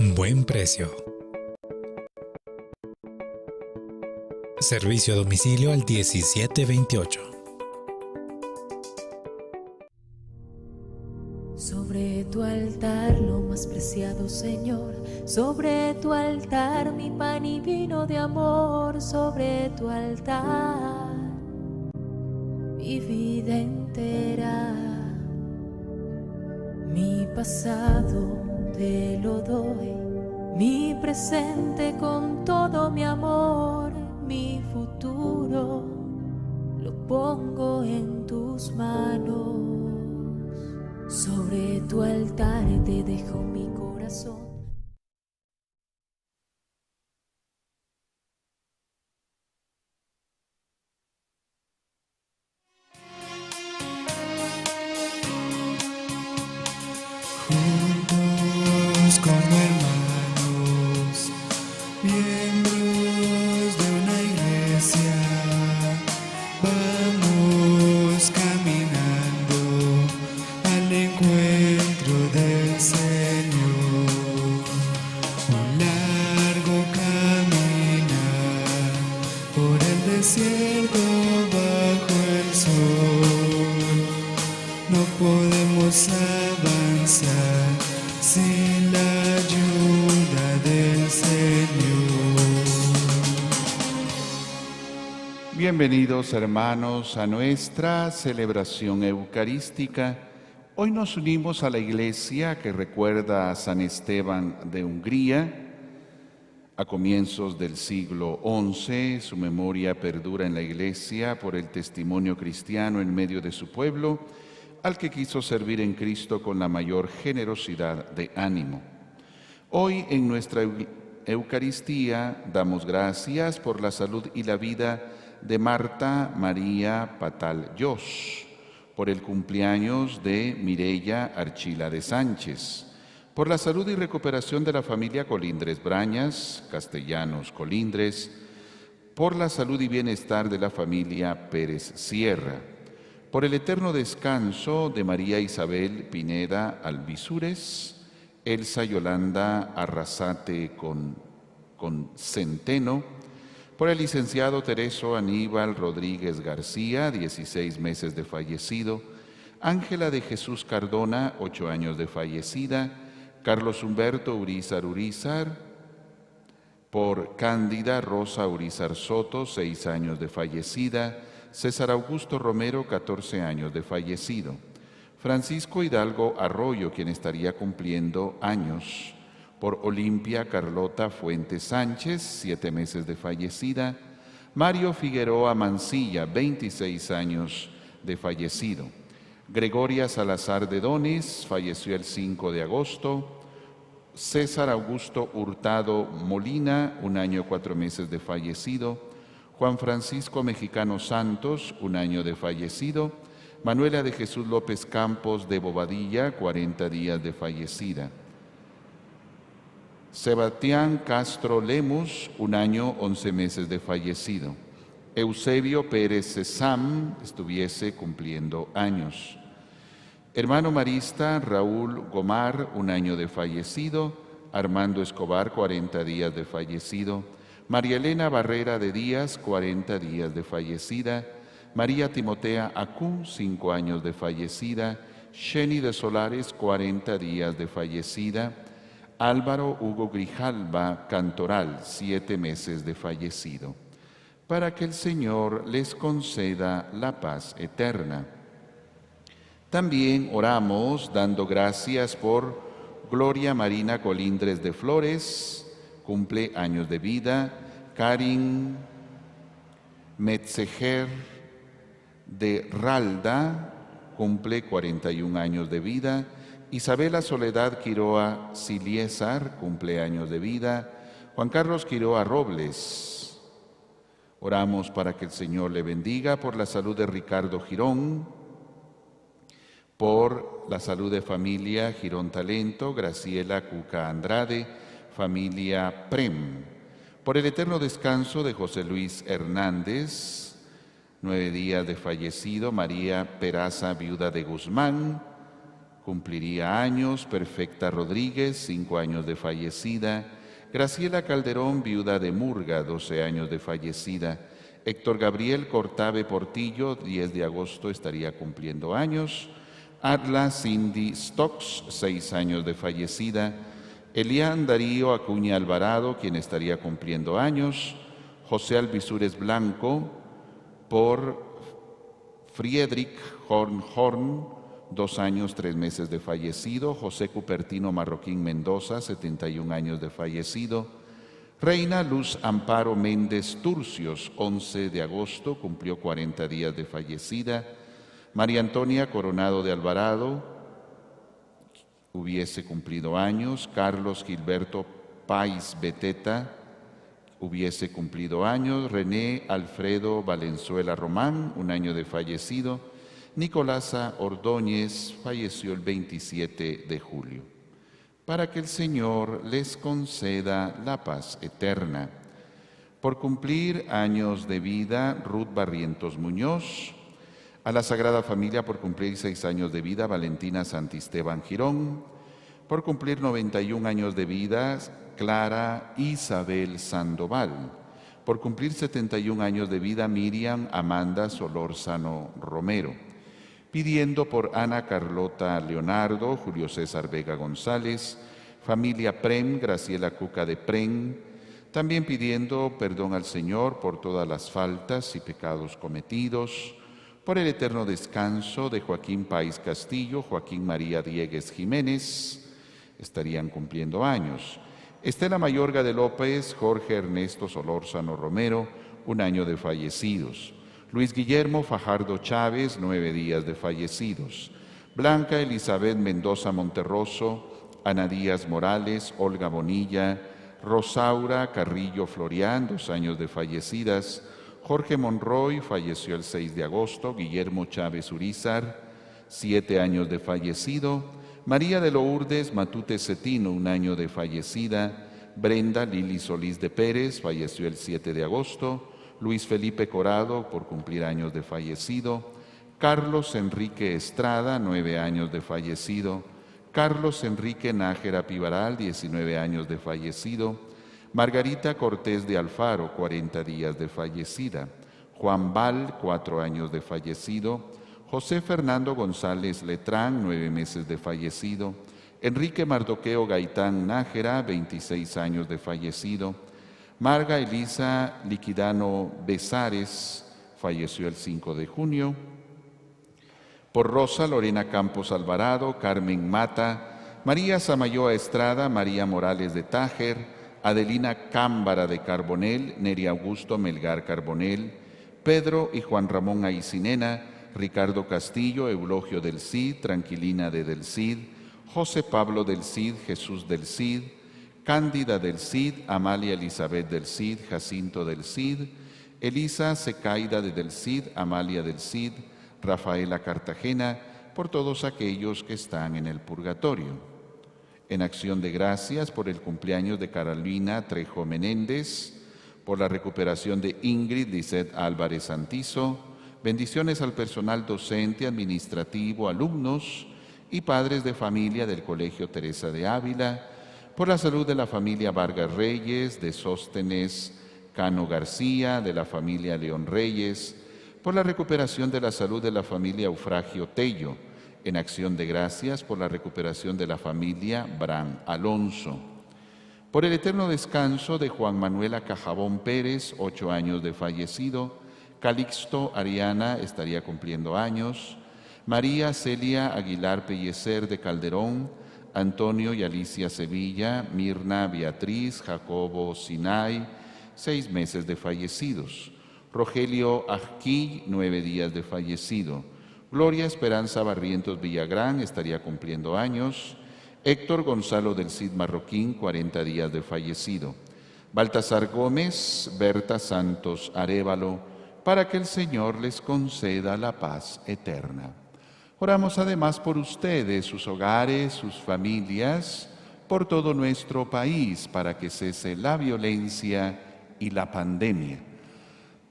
Buen precio. Servicio a domicilio al 1728. Sobre tu altar, lo más preciado Señor, sobre tu altar mi pan y vino de amor, sobre tu altar Bienvenidos hermanos a nuestra celebración eucarística. Hoy nos unimos a la iglesia que recuerda a San Esteban de Hungría. A comienzos del siglo XI, su memoria perdura en la iglesia por el testimonio cristiano en medio de su pueblo, al que quiso servir en Cristo con la mayor generosidad de ánimo. Hoy en nuestra Eucaristía damos gracias por la salud y la vida de Marta María Patal Yos, por el cumpleaños de Mirella Archila de Sánchez, por la salud y recuperación de la familia Colindres Brañas, Castellanos Colindres, por la salud y bienestar de la familia Pérez Sierra, por el eterno descanso de María Isabel Pineda Alvisures, Elsa Yolanda Arrasate con, con Centeno, por el licenciado Tereso Aníbal Rodríguez García, 16 meses de fallecido, Ángela de Jesús Cardona, 8 años de fallecida, Carlos Humberto Urizar Urizar, por Cándida Rosa Urizar Soto, 6 años de fallecida, César Augusto Romero, 14 años de fallecido, Francisco Hidalgo Arroyo, quien estaría cumpliendo años, por Olimpia Carlota Fuentes Sánchez, siete meses de fallecida, Mario Figueroa Mancilla, 26 años de fallecido, Gregoria Salazar de Donis, falleció el 5 de agosto, César Augusto Hurtado Molina, un año cuatro meses de fallecido, Juan Francisco Mexicano Santos, un año de fallecido, Manuela de Jesús López Campos de Bobadilla, 40 días de fallecida. Sebastián Castro Lemus, un año, once meses de fallecido. Eusebio Pérez Cesam estuviese cumpliendo años. Hermano Marista Raúl Gomar, un año de fallecido. Armando Escobar, 40 días de fallecido. María Elena Barrera de Díaz, 40 días de fallecida. María Timotea Acú, cinco años de fallecida. Sheni de Solares, 40 días de fallecida. Álvaro Hugo Grijalba Cantoral, siete meses de fallecido, para que el Señor les conceda la paz eterna. También oramos dando gracias por Gloria Marina Colindres de Flores, cumple años de vida, Karin Metzeger de Ralda, cumple 41 años de vida, Isabela Soledad Quiroa Siliesar, cumpleaños de vida. Juan Carlos Quiroa Robles. Oramos para que el Señor le bendiga por la salud de Ricardo Girón, por la salud de familia Girón Talento, Graciela Cuca Andrade, familia Prem, por el eterno descanso de José Luis Hernández, nueve días de fallecido, María Peraza, viuda de Guzmán, cumpliría años, Perfecta Rodríguez, cinco años de fallecida, Graciela Calderón, viuda de Murga, 12 años de fallecida, Héctor Gabriel Cortave Portillo, 10 de agosto estaría cumpliendo años, Adla Cindy Stocks, 6 años de fallecida, Elian Darío Acuña Alvarado, quien estaría cumpliendo años, José Alvisures Blanco, por Friedrich Horn Horn, dos años, tres meses de fallecido. José Cupertino Marroquín Mendoza, 71 años de fallecido. Reina Luz Amparo Méndez Turcios, 11 de agosto, cumplió 40 días de fallecida. María Antonia Coronado de Alvarado, hubiese cumplido años. Carlos Gilberto Pais Beteta, hubiese cumplido años. René Alfredo Valenzuela Román, un año de fallecido. Nicolasa Ordóñez falleció el 27 de julio. Para que el Señor les conceda la paz eterna. Por cumplir años de vida, Ruth Barrientos Muñoz. A la Sagrada Familia por cumplir seis años de vida, Valentina Santisteban Girón. Por cumplir 91 años de vida, Clara Isabel Sandoval. Por cumplir 71 años de vida, Miriam Amanda Solórzano Romero pidiendo por Ana Carlota Leonardo, Julio César Vega González, familia Prem, Graciela Cuca de Prem, también pidiendo perdón al Señor por todas las faltas y pecados cometidos, por el eterno descanso de Joaquín País Castillo, Joaquín María Diegues Jiménez, estarían cumpliendo años. Estela Mayorga de López, Jorge Ernesto Solórzano Romero, un año de fallecidos. Luis Guillermo Fajardo Chávez, nueve días de fallecidos. Blanca Elizabeth Mendoza Monterroso, Ana Díaz Morales, Olga Bonilla, Rosaura Carrillo Florián, dos años de fallecidas. Jorge Monroy falleció el 6 de agosto. Guillermo Chávez Urizar, siete años de fallecido. María de Lourdes Matute Cetino, un año de fallecida. Brenda Lili Solís de Pérez falleció el 7 de agosto. Luis Felipe Corado, por cumplir años de fallecido, Carlos Enrique Estrada, nueve años de fallecido, Carlos Enrique Nájera Pivaral, 19 años de fallecido, Margarita Cortés de Alfaro, 40 días de fallecida, Juan Val, cuatro años de fallecido, José Fernando González Letrán, nueve meses de fallecido, Enrique Mardoqueo Gaitán Nájera, 26 años de fallecido, Marga Elisa Liquidano Besares falleció el 5 de junio. Por Rosa Lorena Campos Alvarado, Carmen Mata, María Samayoa Estrada, María Morales de Tájer, Adelina Cámbara de Carbonel, Neri Augusto Melgar Carbonel, Pedro y Juan Ramón Aicinena, Ricardo Castillo, Eulogio del Cid, Tranquilina de del Cid, José Pablo del Cid, Jesús del Cid, Cándida del Cid, Amalia Elizabeth del Cid, Jacinto del Cid, Elisa Secaida de del Cid, Amalia del Cid, Rafaela Cartagena, por todos aquellos que están en el purgatorio. En acción de gracias por el cumpleaños de Carolina Trejo Menéndez, por la recuperación de Ingrid Lisset Álvarez Santizo, bendiciones al personal docente, administrativo, alumnos y padres de familia del Colegio Teresa de Ávila, por la salud de la familia Vargas Reyes, de Sóstenes Cano García, de la familia León Reyes, por la recuperación de la salud de la familia Eufragio Tello, en acción de gracias por la recuperación de la familia Bran Alonso, por el eterno descanso de Juan Manuel Acajabón Pérez, ocho años de fallecido, Calixto Ariana estaría cumpliendo años, María Celia Aguilar Pellecer de Calderón, Antonio y Alicia Sevilla, Mirna Beatriz, Jacobo Sinai, seis meses de fallecidos. Rogelio Ajquí, nueve días de fallecido. Gloria Esperanza Barrientos Villagrán estaría cumpliendo años. Héctor Gonzalo del Cid Marroquín, 40 días de fallecido. Baltasar Gómez, Berta Santos Arevalo, para que el Señor les conceda la paz eterna. Oramos además por ustedes, sus hogares, sus familias, por todo nuestro país, para que cese la violencia y la pandemia.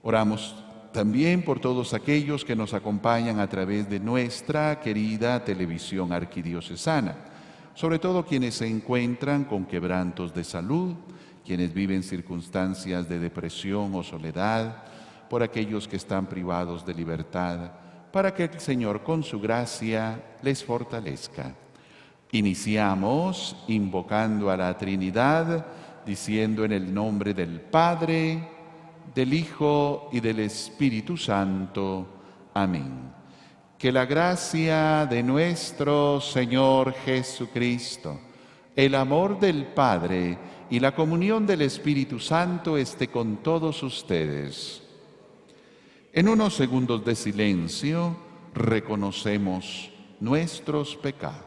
Oramos también por todos aquellos que nos acompañan a través de nuestra querida televisión arquidiocesana, sobre todo quienes se encuentran con quebrantos de salud, quienes viven circunstancias de depresión o soledad, por aquellos que están privados de libertad, para que el Señor con su gracia les fortalezca. Iniciamos invocando a la Trinidad, diciendo en el nombre del Padre, del Hijo y del Espíritu Santo. Amén. Que la gracia de nuestro Señor Jesucristo, el amor del Padre y la comunión del Espíritu Santo esté con todos ustedes. En unos segundos de silencio reconocemos nuestros pecados.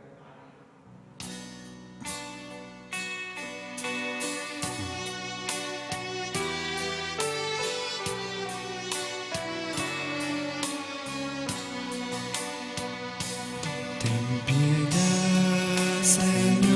Oremos.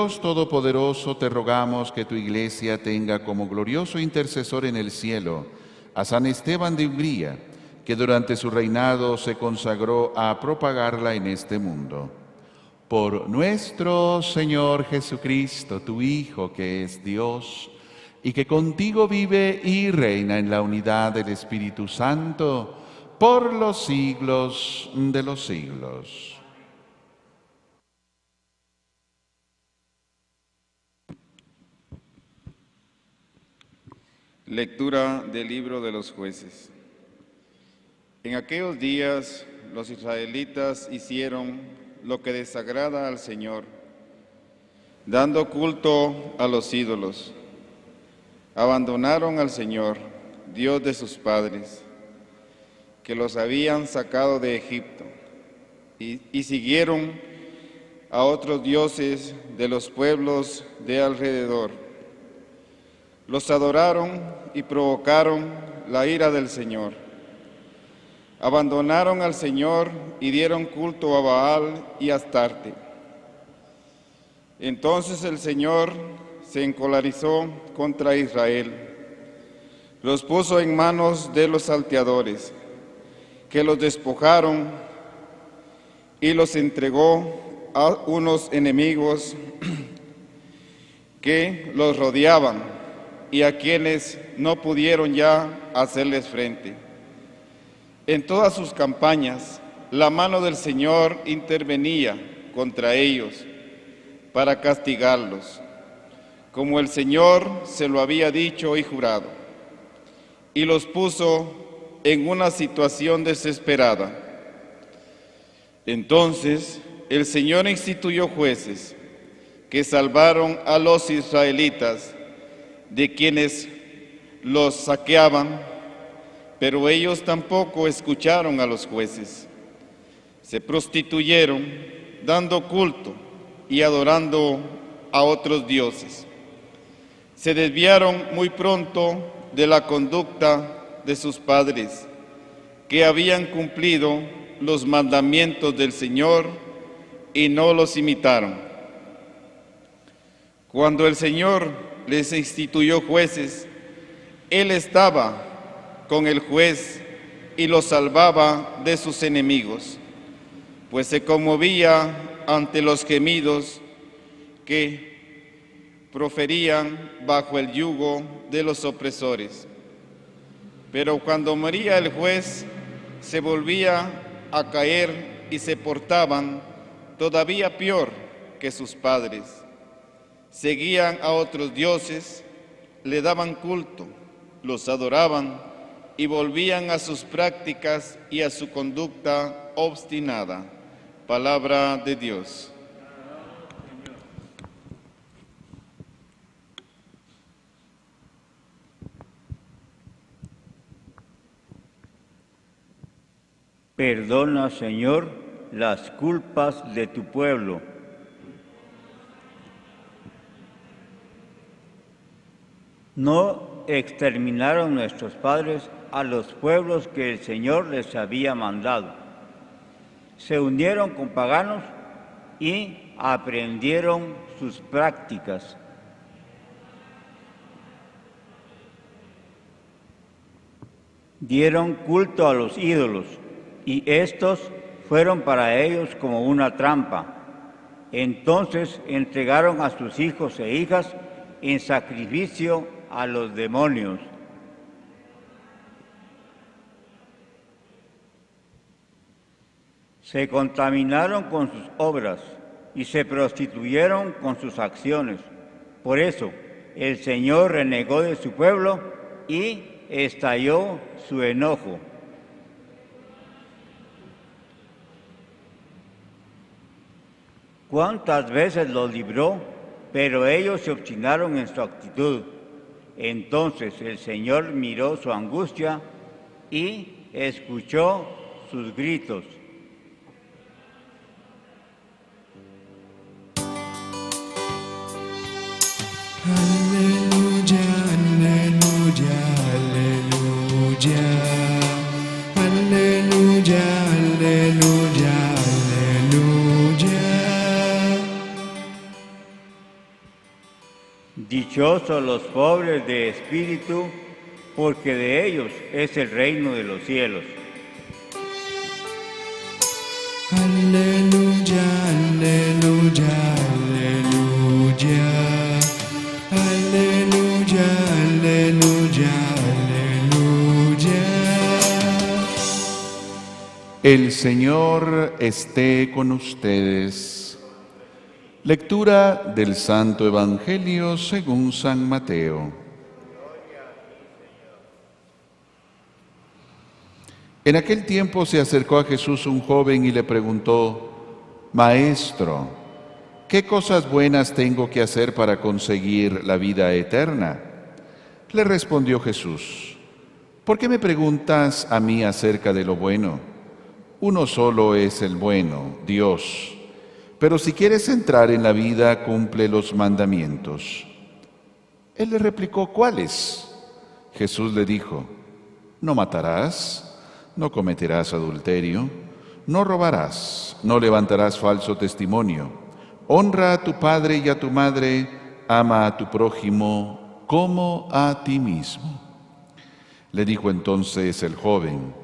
Dios Todopoderoso, te rogamos que tu iglesia tenga como glorioso intercesor en el cielo a San Esteban de Hungría, que durante su reinado se consagró a propagarla en este mundo. Por nuestro Señor Jesucristo, tu Hijo, que es Dios, y que contigo vive y reina en la unidad del Espíritu Santo, por los siglos de los siglos. Lectura del libro de los jueces. En aquellos días los israelitas hicieron lo que desagrada al Señor, dando culto a los ídolos. Abandonaron al Señor, Dios de sus padres, que los habían sacado de Egipto, y, y siguieron a otros dioses de los pueblos de alrededor los adoraron y provocaron la ira del Señor. Abandonaron al Señor y dieron culto a Baal y a Astarte. Entonces el Señor se encolarizó contra Israel. Los puso en manos de los salteadores, que los despojaron y los entregó a unos enemigos que los rodeaban y a quienes no pudieron ya hacerles frente. En todas sus campañas, la mano del Señor intervenía contra ellos para castigarlos, como el Señor se lo había dicho y jurado, y los puso en una situación desesperada. Entonces el Señor instituyó jueces que salvaron a los israelitas de quienes los saqueaban, pero ellos tampoco escucharon a los jueces. Se prostituyeron dando culto y adorando a otros dioses. Se desviaron muy pronto de la conducta de sus padres, que habían cumplido los mandamientos del Señor y no los imitaron. Cuando el Señor les instituyó jueces, Él estaba con el juez y los salvaba de sus enemigos, pues se conmovía ante los gemidos que proferían bajo el yugo de los opresores. Pero cuando moría el juez, se volvía a caer y se portaban todavía peor que sus padres. Seguían a otros dioses, le daban culto, los adoraban y volvían a sus prácticas y a su conducta obstinada. Palabra de Dios. Perdona, Señor, las culpas de tu pueblo. No exterminaron nuestros padres a los pueblos que el Señor les había mandado. Se unieron con paganos y aprendieron sus prácticas. Dieron culto a los ídolos y estos fueron para ellos como una trampa. Entonces entregaron a sus hijos e hijas en sacrificio a los demonios. Se contaminaron con sus obras y se prostituyeron con sus acciones. Por eso el Señor renegó de su pueblo y estalló su enojo. cuántas veces los libró, pero ellos se obstinaron en su actitud. Entonces el Señor miró su angustia y escuchó sus gritos. Dichosos los pobres de espíritu, porque de ellos es el reino de los cielos. Aleluya, aleluya, aleluya. Aleluya, aleluya, aleluya. El Señor esté con ustedes. Lectura del Santo Evangelio según San Mateo. En aquel tiempo se acercó a Jesús un joven y le preguntó, Maestro, ¿qué cosas buenas tengo que hacer para conseguir la vida eterna? Le respondió Jesús, ¿por qué me preguntas a mí acerca de lo bueno? Uno solo es el bueno, Dios. Pero si quieres entrar en la vida, cumple los mandamientos. Él le replicó, ¿cuáles? Jesús le dijo, no matarás, no cometerás adulterio, no robarás, no levantarás falso testimonio, honra a tu padre y a tu madre, ama a tu prójimo como a ti mismo. Le dijo entonces el joven,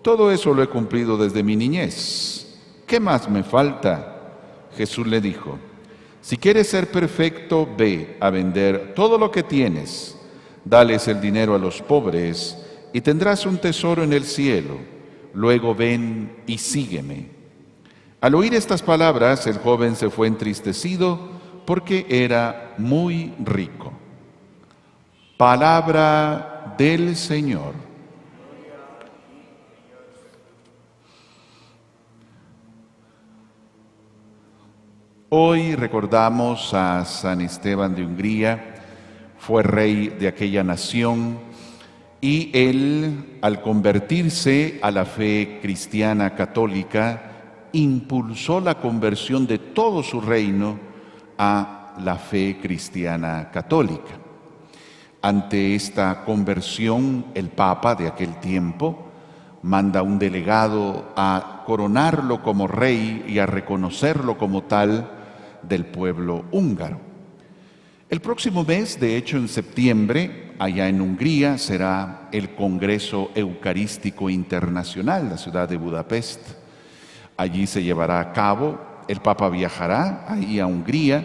todo eso lo he cumplido desde mi niñez, ¿qué más me falta? Jesús le dijo, si quieres ser perfecto, ve a vender todo lo que tienes, dales el dinero a los pobres y tendrás un tesoro en el cielo. Luego ven y sígueme. Al oír estas palabras, el joven se fue entristecido porque era muy rico. Palabra del Señor. Hoy recordamos a San Esteban de Hungría, fue rey de aquella nación y él, al convertirse a la fe cristiana católica, impulsó la conversión de todo su reino a la fe cristiana católica. Ante esta conversión, el Papa de aquel tiempo manda un delegado a coronarlo como rey y a reconocerlo como tal del pueblo húngaro. El próximo mes, de hecho en septiembre, allá en Hungría, será el Congreso Eucarístico Internacional, la ciudad de Budapest. Allí se llevará a cabo, el Papa viajará ahí a Hungría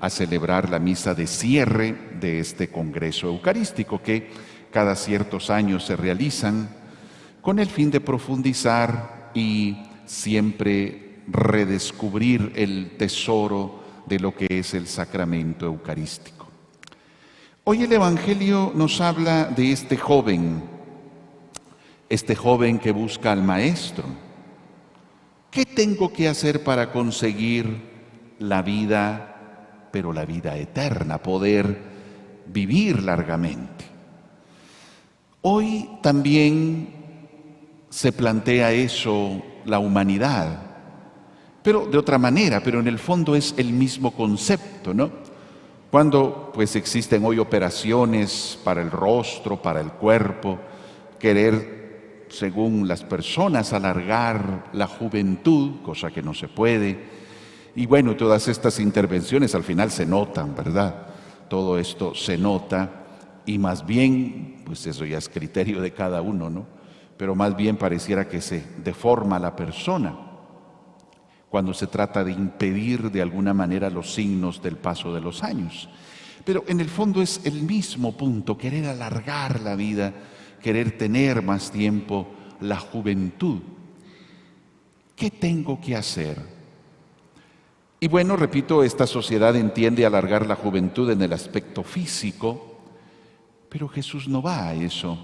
a celebrar la misa de cierre de este Congreso Eucarístico que cada ciertos años se realizan con el fin de profundizar y siempre redescubrir el tesoro de lo que es el sacramento eucarístico. Hoy el Evangelio nos habla de este joven, este joven que busca al Maestro. ¿Qué tengo que hacer para conseguir la vida, pero la vida eterna, poder vivir largamente? Hoy también se plantea eso la humanidad, pero de otra manera, pero en el fondo es el mismo concepto, ¿no? Cuando pues existen hoy operaciones para el rostro, para el cuerpo, querer, según las personas, alargar la juventud, cosa que no se puede, y bueno, todas estas intervenciones al final se notan, ¿verdad? Todo esto se nota y más bien, pues eso ya es criterio de cada uno, ¿no? pero más bien pareciera que se deforma la persona cuando se trata de impedir de alguna manera los signos del paso de los años. Pero en el fondo es el mismo punto, querer alargar la vida, querer tener más tiempo, la juventud. ¿Qué tengo que hacer? Y bueno, repito, esta sociedad entiende alargar la juventud en el aspecto físico, pero Jesús no va a eso.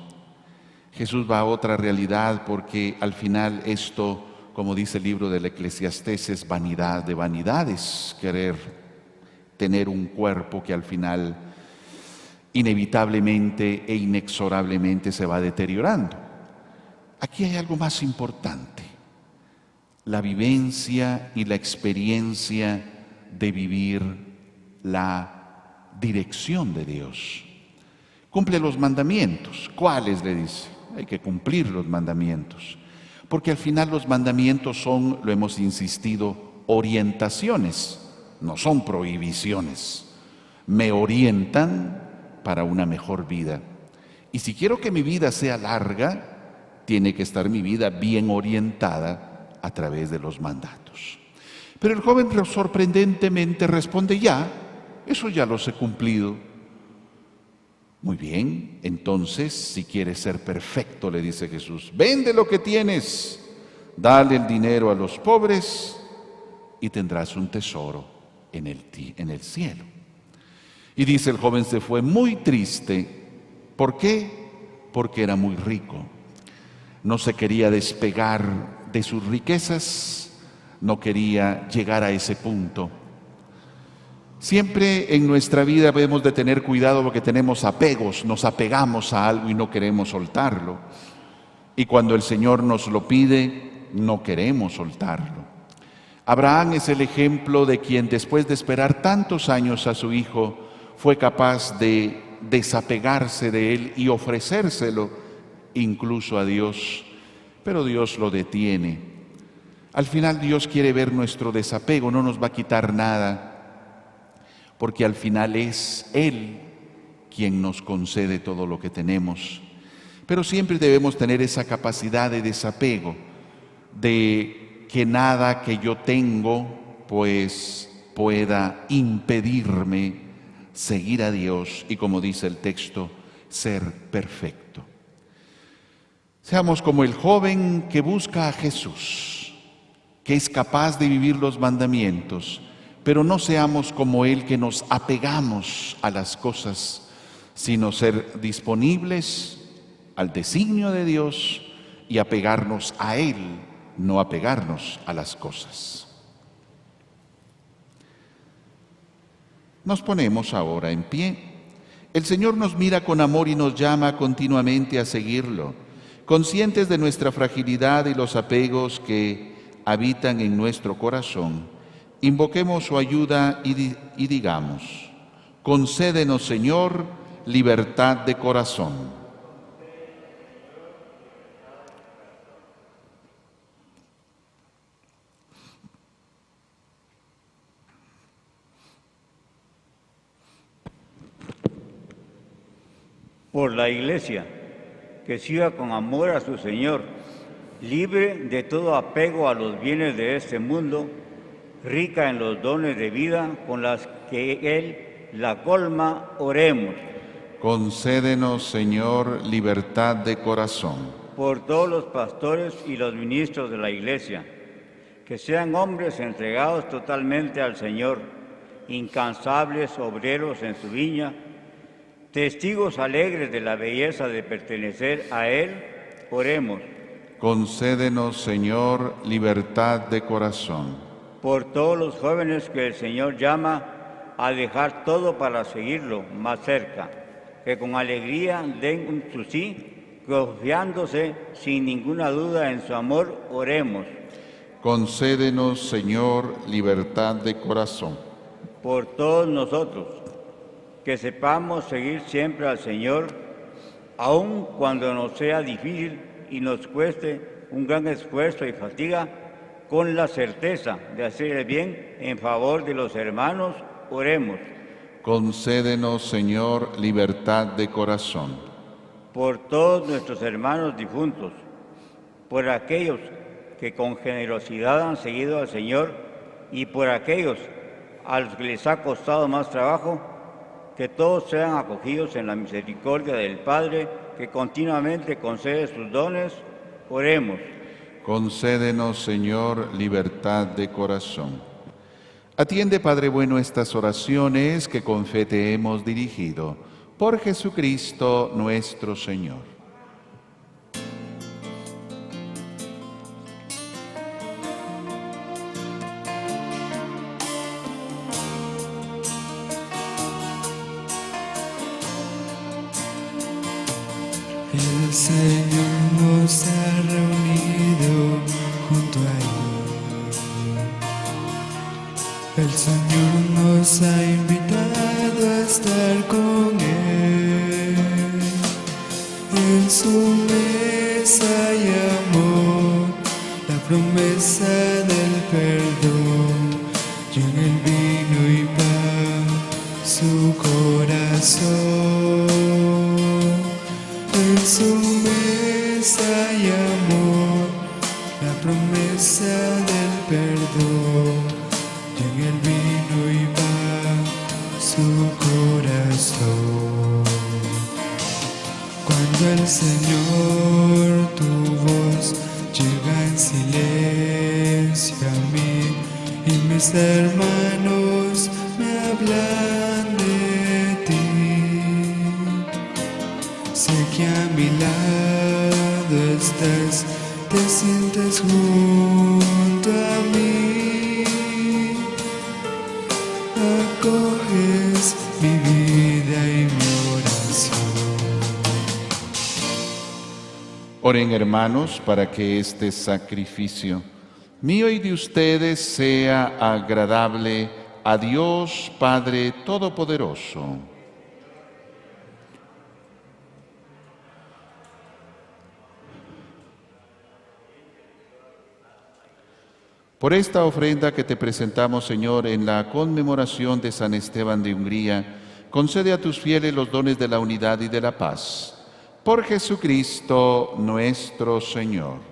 Jesús va a otra realidad porque al final esto, como dice el libro del Eclesiastés, es vanidad de vanidades, querer tener un cuerpo que al final inevitablemente e inexorablemente se va deteriorando. Aquí hay algo más importante, la vivencia y la experiencia de vivir la dirección de Dios. Cumple los mandamientos. ¿Cuáles le dice? hay que cumplir los mandamientos. Porque al final los mandamientos son, lo hemos insistido, orientaciones, no son prohibiciones. Me orientan para una mejor vida. Y si quiero que mi vida sea larga, tiene que estar mi vida bien orientada a través de los mandatos. Pero el joven sorprendentemente responde, ya, eso ya los he cumplido muy bien, entonces, si quieres ser perfecto, le dice Jesús, vende lo que tienes, dale el dinero a los pobres y tendrás un tesoro en el, en el cielo. Y dice el joven se fue muy triste. ¿Por qué? Porque era muy rico. No se quería despegar de sus riquezas, no quería llegar a ese punto. Siempre en nuestra vida debemos de tener cuidado porque tenemos apegos, nos apegamos a algo y no queremos soltarlo. Y cuando el Señor nos lo pide, no queremos soltarlo. Abraham es el ejemplo de quien después de esperar tantos años a su hijo, fue capaz de desapegarse de él y ofrecérselo incluso a Dios. Pero Dios lo detiene. Al final Dios quiere ver nuestro desapego, no nos va a quitar nada porque al final es Él quien nos concede todo lo que tenemos. Pero siempre debemos tener esa capacidad de desapego, de que nada que yo tengo pues pueda impedirme seguir a Dios y como dice el texto, ser perfecto. Seamos como el joven que busca a Jesús, que es capaz de vivir los mandamientos, pero no seamos como Él que nos apegamos a las cosas, sino ser disponibles al designio de Dios y apegarnos a Él, no apegarnos a las cosas. Nos ponemos ahora en pie. El Señor nos mira con amor y nos llama continuamente a seguirlo, conscientes de nuestra fragilidad y los apegos que habitan en nuestro corazón. Invoquemos su ayuda y, di- y digamos, concédenos Señor libertad de corazón. por la Iglesia, que siga con amor a su Señor, libre de todo apego a los bienes de este mundo, rica en los dones de vida con las que Él la colma, oremos Concédenos Señor libertad de corazón. por todos los pastores y los ministros de la Iglesia, que sean hombres entregados totalmente al Señor, incansables obreros en su viña, testigos alegres de la belleza de pertenecer a Él, oremos Concédenos Señor libertad de corazón. Por todos los jóvenes que el Señor llama a dejar todo para seguirlo más cerca, que con alegría den un su sí, confiándose sin ninguna duda en su amor, oremos Concédenos Señor libertad de corazón. por todos nosotros, que sepamos seguir siempre al Señor, aun cuando nos sea difícil y nos cueste un gran esfuerzo y fatiga, con la certeza de hacer el bien en favor de los hermanos, oremos. Concédenos Señor libertad de corazón. por todos nuestros hermanos difuntos, por aquellos que con generosidad han seguido al Señor y por aquellos a los que les ha costado más trabajo, que todos sean acogidos en la misericordia del Padre que continuamente concede sus dones, oremos. Concédenos Señor libertad de corazón. Atiende Padre bueno estas oraciones que con fe te hemos dirigido. Por Jesucristo nuestro Señor. El Señor promesa del perdón. Y en el vino y pan su corazón. En su mesa hay amor, la promesa del perdón. Y en el vino y pan su corazón. Cuando el Señor mis hermanos me hablan de ti. Sé que a mi lado estás, te sientes junto a mí. Acoges mi vida y mi oración. Oren hermanos para que este sacrificio mío y de ustedes sea agradable a Dios Padre Todopoderoso. Por esta ofrenda que te presentamos, Señor, en la conmemoración de San Esteban de Hungría, concede a tus fieles los dones de la unidad y de la paz. Por Jesucristo nuestro Señor.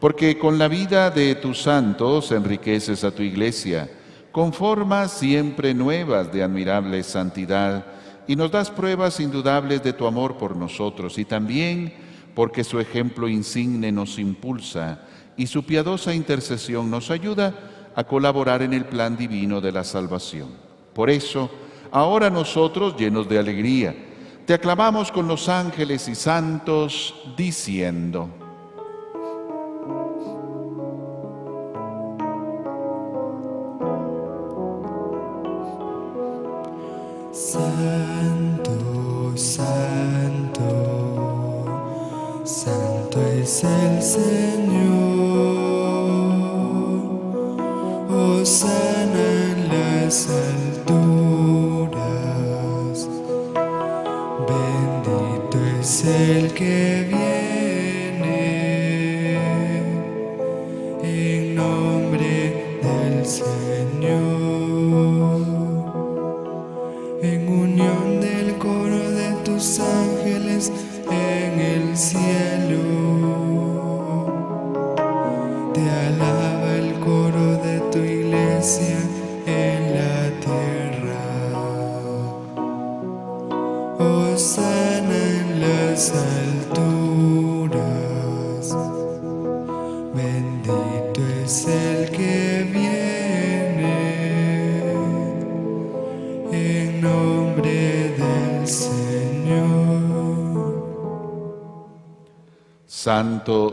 porque con la vida de tus santos enriqueces a tu iglesia, conformas siempre nuevas de admirable santidad, y nos das pruebas indudables de tu amor por nosotros, y también porque su ejemplo insigne nos impulsa y su piadosa intercesión nos ayuda a colaborar en el plan divino de la salvación. Por eso, ahora nosotros, llenos de alegría, te aclamamos con los ángeles y santos, diciendo, Santo, santo, santo es el Señor. Hosana en las alturas. Bendito es el que viene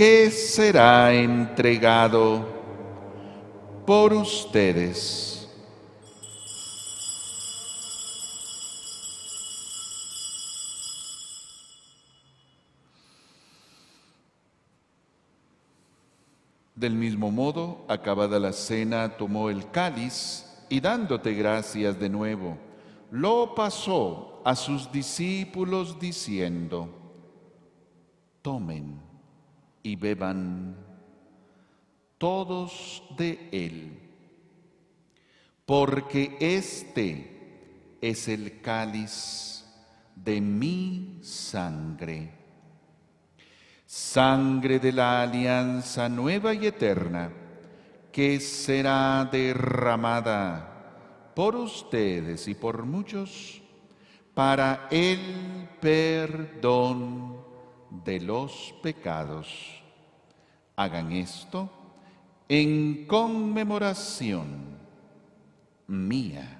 que será entregado por ustedes. Del mismo modo, acabada la cena, tomó el cáliz y dándote gracias de nuevo, lo pasó a sus discípulos diciendo, tomen y beban todos de él, porque este es el cáliz de mi sangre, sangre de la alianza nueva y eterna, que será derramada por ustedes y por muchos para el perdón de los pecados. Hagan esto en conmemoración mía.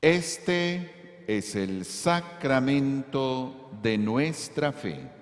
Este es el sacramento de nuestra fe.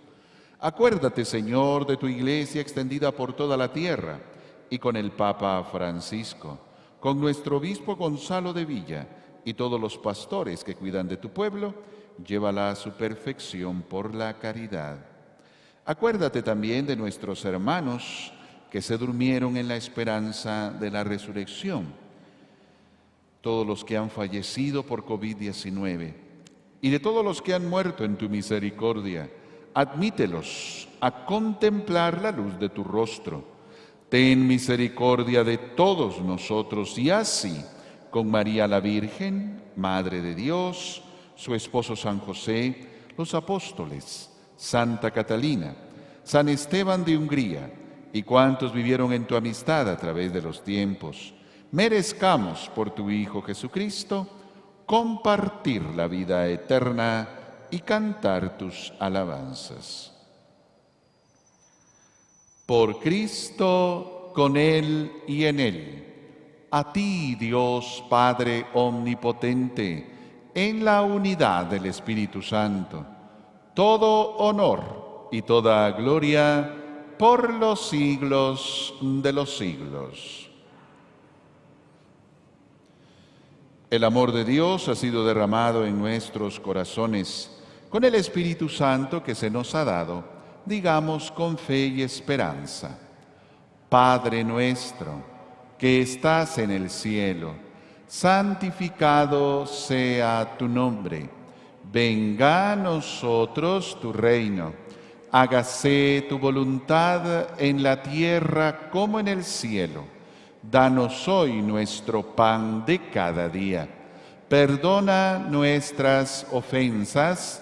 Acuérdate, Señor, de tu iglesia extendida por toda la tierra y con el Papa Francisco, con nuestro obispo Gonzalo de Villa y todos los pastores que cuidan de tu pueblo, llévala a su perfección por la caridad. Acuérdate también de nuestros hermanos que se durmieron en la esperanza de la resurrección todos los que han fallecido por COVID-19 y de todos los que han muerto en tu misericordia, admítelos a contemplar la luz de tu rostro. Ten misericordia de todos nosotros y así, con María la Virgen, Madre de Dios, su esposo San José, los apóstoles, Santa Catalina, San Esteban de Hungría y cuantos vivieron en tu amistad a través de los tiempos, merezcamos por tu Hijo Jesucristo compartir la vida eterna y cantar tus alabanzas. Por Cristo, con Él y en Él, a ti Dios Padre Omnipotente, en la unidad del Espíritu Santo, todo honor y toda gloria por los siglos de los siglos. El amor de Dios ha sido derramado en nuestros corazones con el Espíritu Santo que se nos ha dado, digamos con fe y esperanza. Padre nuestro, que estás en el cielo, santificado sea tu nombre. Venga a nosotros tu reino. Hágase tu voluntad en la tierra como en el cielo. Danos hoy nuestro pan de cada día. Perdona nuestras ofensas,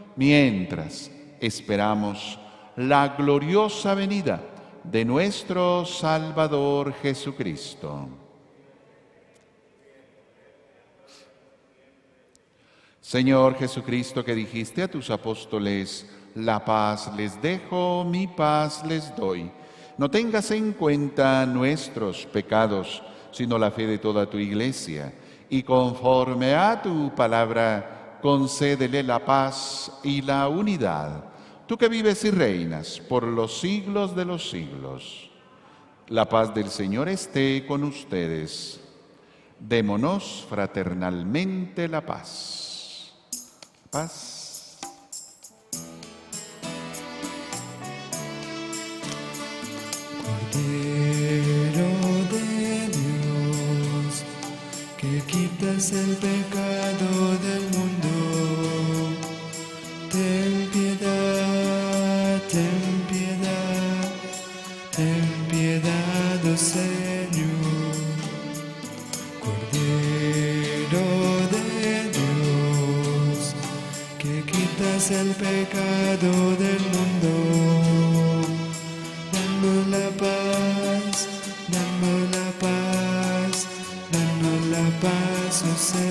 mientras esperamos la gloriosa venida de nuestro Salvador Jesucristo. Señor Jesucristo que dijiste a tus apóstoles, la paz les dejo, mi paz les doy. No tengas en cuenta nuestros pecados, sino la fe de toda tu iglesia. Y conforme a tu palabra, concédele la paz y la unidad, tú que vives y reinas por los siglos de los siglos. La paz del Señor esté con ustedes. Démonos fraternalmente la paz. Paz. quitas el pecado del mundo. Ten piedad, ten piedad, ten piedad, oh Señor. Cordero de Dios, que quitas el pecado del mundo. Danos la paz, danos la paz, danos la paz, oh Señor.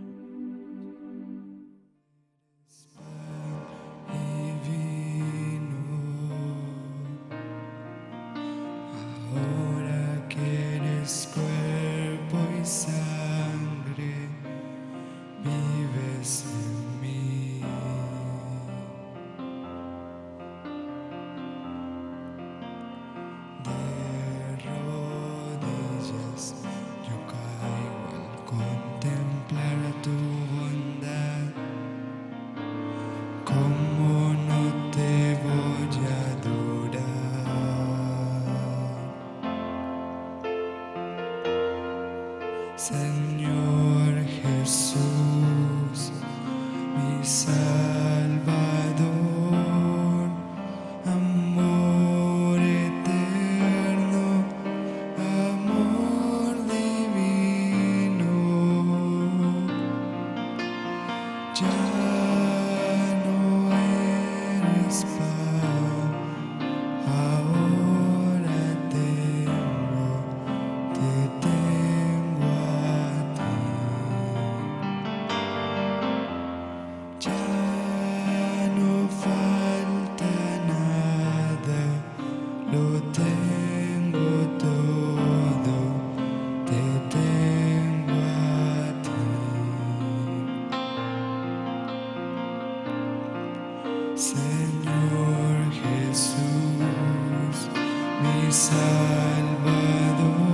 Señor Jesús, mi Salvador.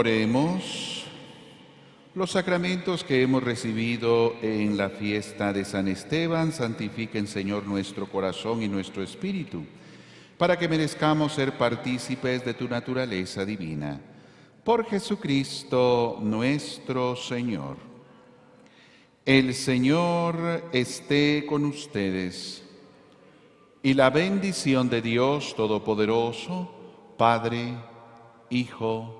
Oremos. Los sacramentos que hemos recibido en la fiesta de San Esteban santifiquen, Señor, nuestro corazón y nuestro espíritu, para que merezcamos ser partícipes de tu naturaleza divina. Por Jesucristo nuestro Señor. El Señor esté con ustedes y la bendición de Dios Todopoderoso, Padre, Hijo,